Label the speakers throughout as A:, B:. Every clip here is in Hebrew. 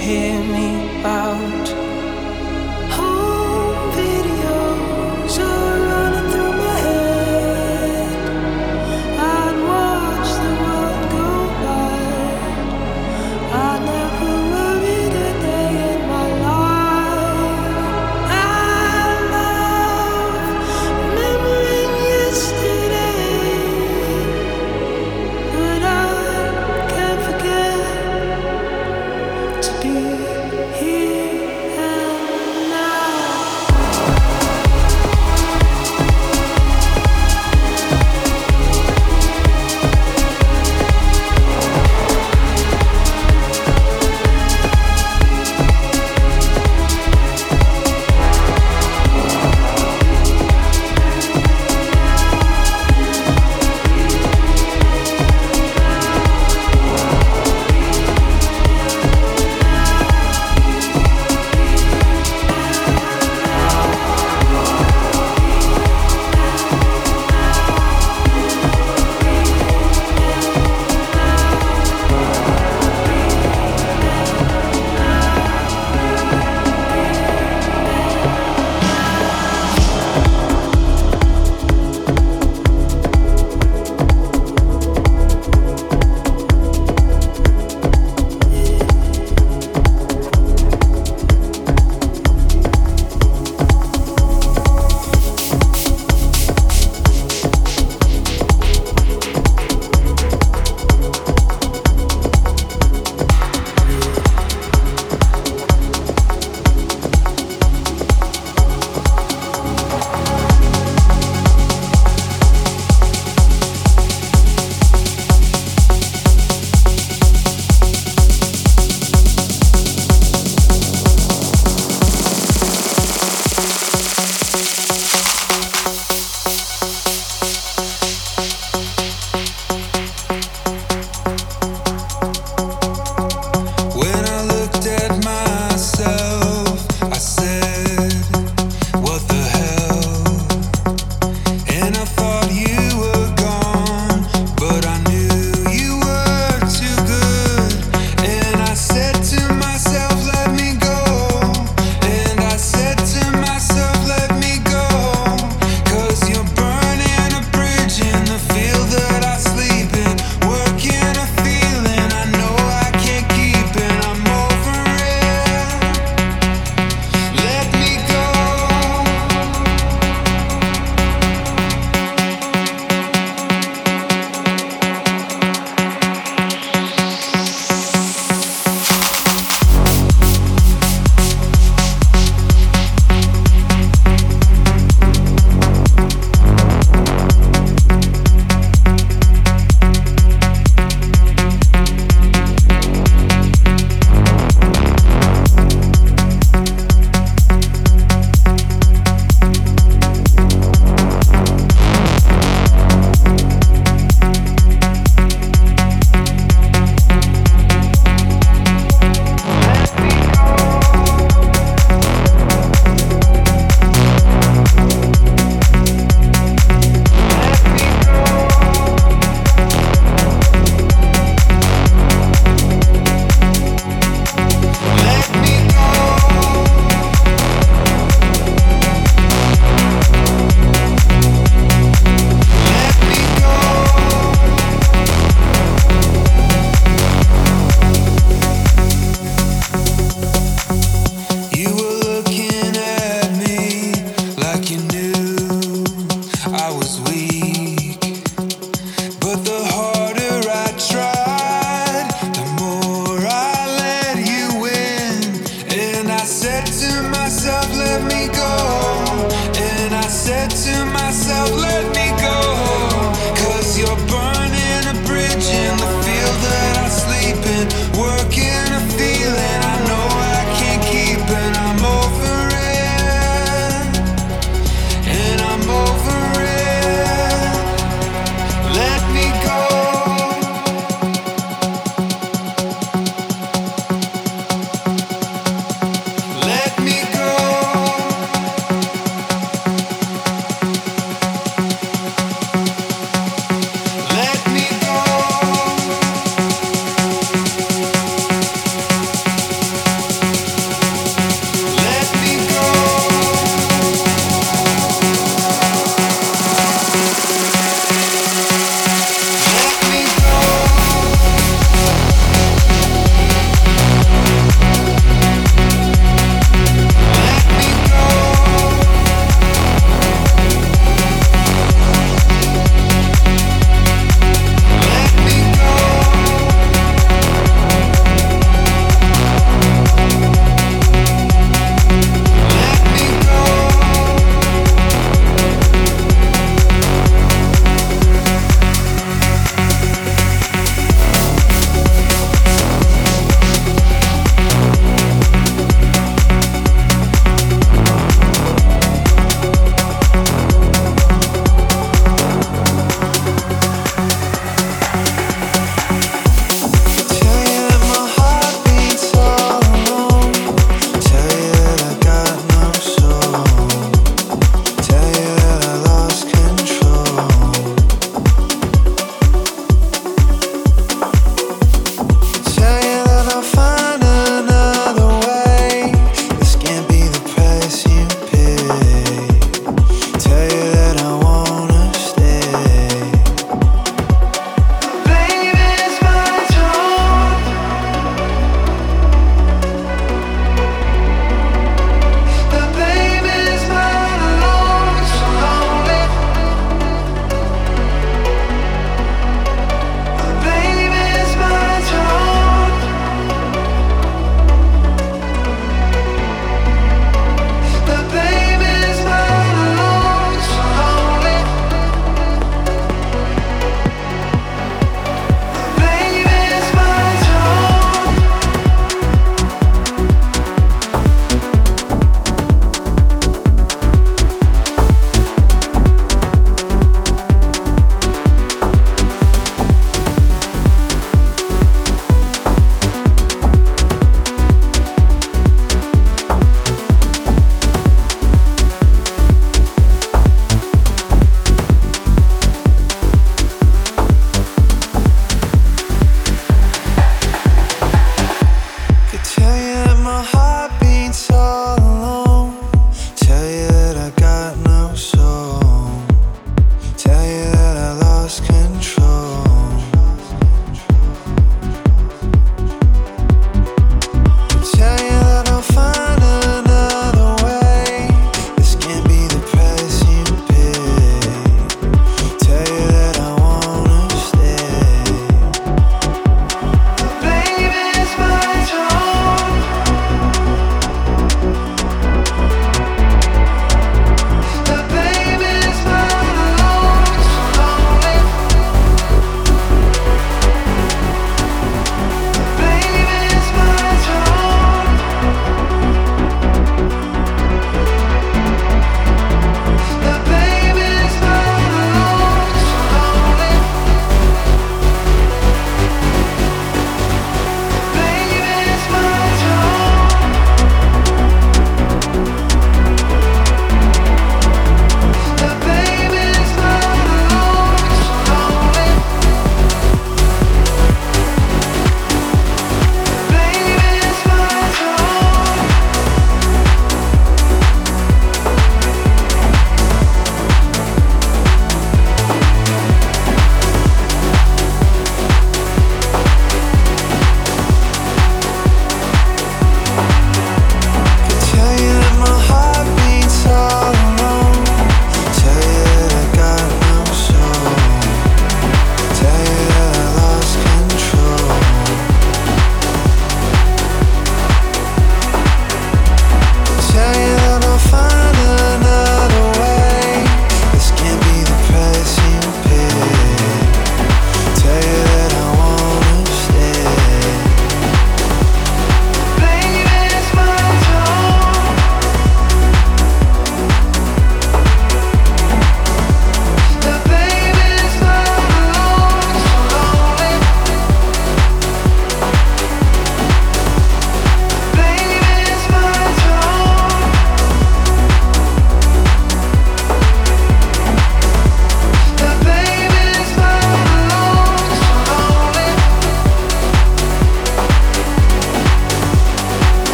A: hear me out?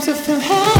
B: Sometimes I feel happy.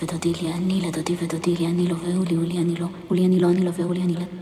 C: ותודי ודודי לי, אני לדודי ודודי לי, אני לו, והוא לי, הוא לי, אני לו, הוא לי, אני לו, אני לו, והוא לי, אני לו.